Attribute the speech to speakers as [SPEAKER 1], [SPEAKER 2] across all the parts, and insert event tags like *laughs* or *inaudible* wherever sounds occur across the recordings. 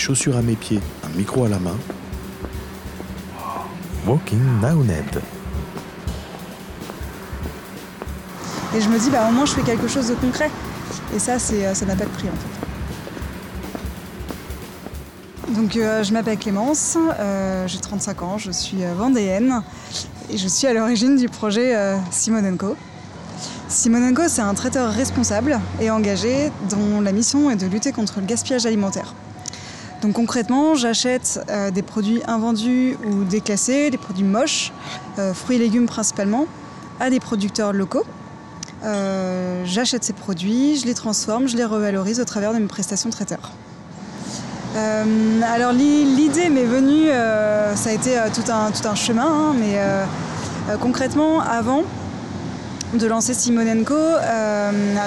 [SPEAKER 1] chaussures à mes pieds, un micro à la main. Walking Ned.
[SPEAKER 2] Et je me dis, bah, au moins, je fais quelque chose de concret. Et ça, c'est, ça n'a pas de prix, en fait. Donc, euh, je m'appelle Clémence, euh, j'ai 35 ans, je suis euh, vendéenne et je suis à l'origine du projet Simone Co. Simone Co, c'est un traiteur responsable et engagé dont la mission est de lutter contre le gaspillage alimentaire. Donc concrètement, j'achète des produits invendus ou déclassés, des produits moches, fruits et légumes principalement, à des producteurs locaux euh, j'achète ces produits, je les transforme, je les revalorise au travers de mes prestations traiteurs. Euh, alors l'idée m'est venue, euh, ça a été tout un, tout un chemin, hein, mais concrètement avant de lancer Simonenko,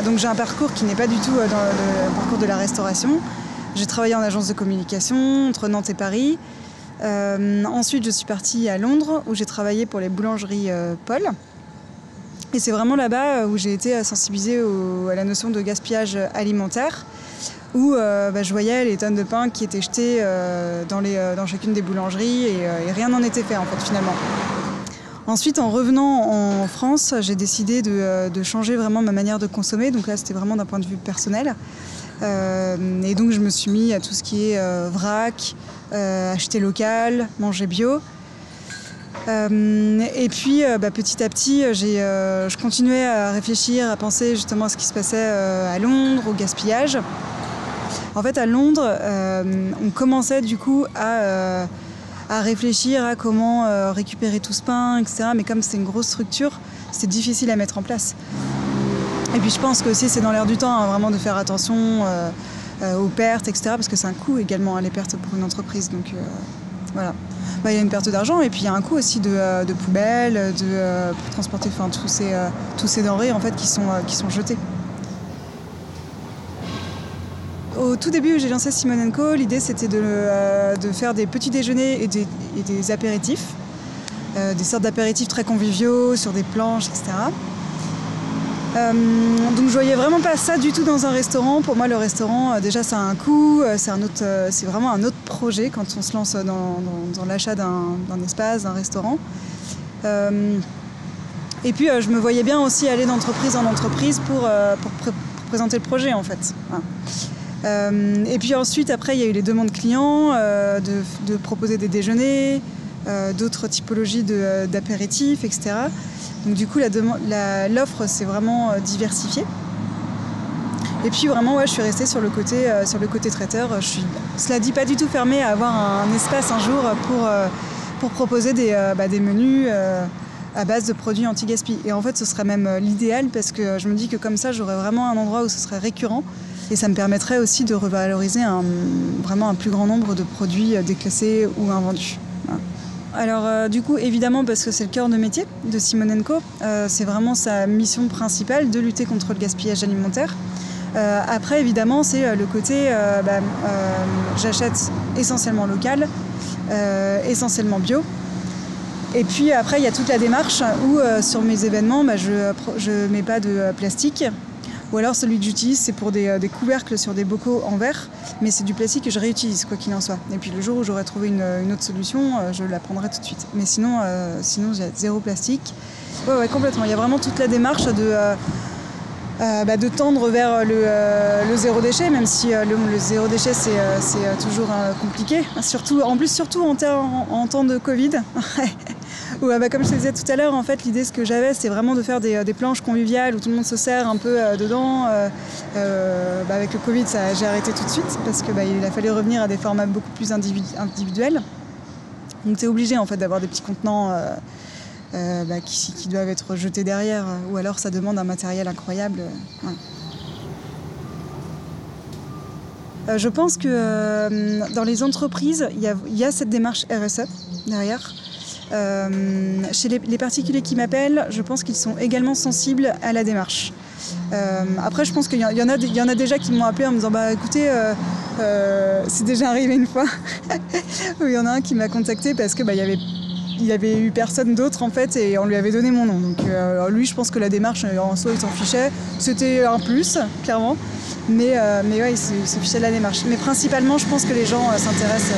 [SPEAKER 2] donc j'ai un parcours qui n'est pas du tout dans le parcours de la restauration. J'ai travaillé en agence de communication entre Nantes et Paris. ensuite je suis partie à Londres où j'ai travaillé pour les boulangeries Paul. Et c'est vraiment là-bas euh, où j'ai été sensibilisée à la notion de gaspillage alimentaire, où euh, bah, je voyais les tonnes de pain qui étaient jetées euh, dans, chacune des boulangeries et, rien n'en était fait en fait finalement. Ensuite, en revenant en France, j'ai décidé de, changer vraiment ma manière de consommer. Donc là, c'était vraiment d'un point de vue personnel. Et donc, je me suis mis à tout ce qui est vrac, acheter local, manger bio. Euh, et puis euh, bah, petit à petit, euh, je continuais à réfléchir, à penser justement à ce qui se passait à Londres, au gaspillage. En fait, à Londres, on commençait du coup à, réfléchir à comment récupérer tout ce pain, etc. Mais comme c'est une grosse structure, c'est difficile à mettre en place. Et puis je pense que aussi c'est dans l'air du temps hein, vraiment de faire attention aux pertes, etc. Parce que c'est un coût également, hein, les pertes pour une entreprise. Donc voilà. Bah, il y a une perte d'argent et puis il y a un coût aussi de, euh, poubelles, de, euh, pour transporter tous, ces, euh, tous ces denrées en fait, qui, sont, qui sont jetées. Au tout début où j'ai lancé Simone Co, l'idée c'était de, faire des petits déjeuners et des, apéritifs, des sortes d'apéritifs très conviviaux sur des planches, etc. Euh, donc je voyais vraiment pas ça du tout dans un restaurant. Pour moi, le restaurant, euh, déjà, ça a un coût. Euh, c'est un autre, c'est vraiment un autre projet quand on se lance dans, l'achat d'un, espace, d'un restaurant. et puis, je me voyais bien aussi aller d'entreprise en entreprise pour, présenter le projet, en fait. et puis ensuite, après, il y a eu les demandes clients de, proposer des déjeuners, d'autres typologies d'apéritifs, etc. Donc du coup, l'offre s'est vraiment euh, diversifiée. Et puis vraiment, je suis restée sur le côté, euh, sur le côté traiteur. Je suis, cela dit, pas du tout fermée à avoir un, espace un jour pour, euh, pour proposer des, bah, menus à base de produits anti-gaspi. Et en fait, ce serait même l'idéal parce que je me dis que comme ça, j'aurais vraiment un endroit où ce serait récurrent. Et ça me permettrait aussi de revaloriser vraiment un plus grand nombre de produits déclassés ou invendus. Alors euh, du coup, évidemment, parce que c'est le cœur de métier de Simonenko, euh, c'est vraiment sa mission principale de lutter contre le gaspillage alimentaire. Euh, après, évidemment, c'est le côté, bah, j'achète essentiellement local, essentiellement bio. Et puis après, il y a toute la démarche où sur mes événements, bah, je ne mets pas de plastique, ou alors celui que j'utilise, c'est pour des, euh, couvercles sur des bocaux en verre, mais c'est du plastique que je réutilise, quoi qu'il en soit. Et puis le jour où j'aurai trouvé une, autre solution, euh, je la prendrai tout de suite. Mais sinon, euh, sinon zéro plastique. Ouais, ouais, complètement. Il y a vraiment toute la démarche de... Bah, tendre vers le, zéro déchet, même si le, zéro déchet c'est toujours compliqué. Surtout, en plus, surtout en temps de Covid. *laughs* Ah bah, comme je te disais tout à l'heure, en fait, l'idée ce que j'avais, c'était vraiment de faire des, planches conviviales où tout le monde se sert un peu euh, dedans. Euh, euh, bah, avec le Covid, j'ai arrêté tout de suite parce qu'il bah, a fallu revenir à des formats beaucoup plus individuels. Donc tu es obligé en fait d'avoir des petits contenants qui, doivent être jetés derrière, ou alors ça demande un matériel incroyable. je pense que dans les entreprises, il y, y, a cette démarche RSE derrière. Euh, chez les, particuliers qui m'appellent, je pense qu'ils sont également sensibles à la démarche. Euh, après, je pense qu'il y, en a, déjà qui m'ont appelé en me disant bah écoutez, euh, c'est déjà arrivé une fois. *laughs* il y en a un qui m'a contacté parce que bah, il y avait eu personne d'autre en fait et on lui avait donné mon nom. Donc lui, je pense que la démarche en soi, il s'en fichait. C'était un plus, clairement. Mais, ouais, il se, fichait de la démarche. Mais principalement, je pense que les gens s'intéressent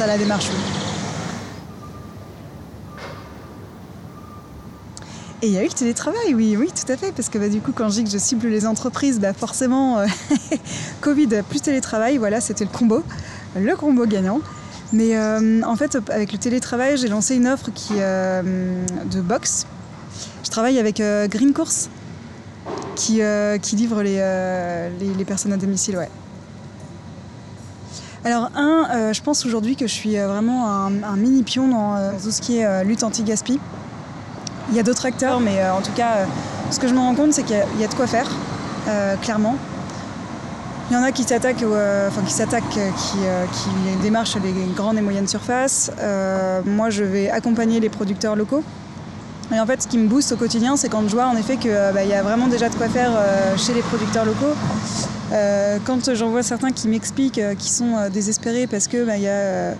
[SPEAKER 2] à la démarche. Et il y a eu le télétravail, oui, oui, tout à fait, parce que bah, du coup, quand je dis que je cible les entreprises, bah, forcément, euh, *laughs* Covid plus télétravail, voilà, c'était le combo, le combo gagnant. Mais euh, en fait, avec le télétravail, j'ai lancé une offre qui, euh, de box. Je travaille avec Green Course, qui, qui livre les, les, personnes à domicile, ouais. Alors, un, je pense aujourd'hui que je suis vraiment un, un mini pion dans tout ce qui est lutte anti-gaspi. Il y a d'autres acteurs, mais euh, en tout cas, euh, ce que je me rends compte, c'est qu'il y, a de quoi faire, euh, clairement. Il y en a qui s'attaquent, qui s'attaquent, qui, démarchent les grandes et moyennes surfaces. moi, je vais accompagner les producteurs locaux. Et en fait, ce qui me booste au quotidien, c'est quand je vois en effet qu'il bah, y a vraiment déjà de quoi faire chez les producteurs locaux. quand j'en vois certains qui m'expliquent qu'ils sont désespérés parce que bah, y a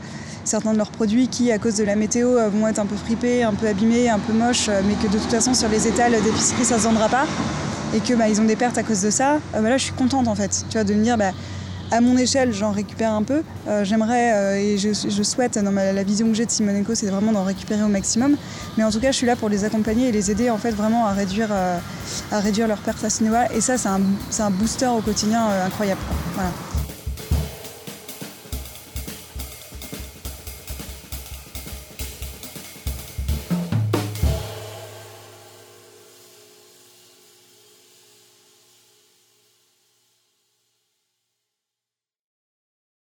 [SPEAKER 2] certains de leurs produits qui, à cause de la météo, euh, vont être un peu fripés, un peu abîmés, un peu moches, euh, mais que de toute façon sur les étals d'épicerie ça se vendra pas et que bah, ont des pertes à cause de ça. Euh, bah là, je suis contente en fait, tu vois, de me dire bah, à mon échelle, j'en récupère un peu. J'aimerais et je, souhaite, dans la vision que j'ai de Simone c'est vraiment d'en récupérer au maximum. Mais en tout cas, je suis là pour les accompagner et les aider en fait vraiment à réduire, à réduire leurs pertes à niveau-là. Et ça, c'est un, un, booster au quotidien incroyable.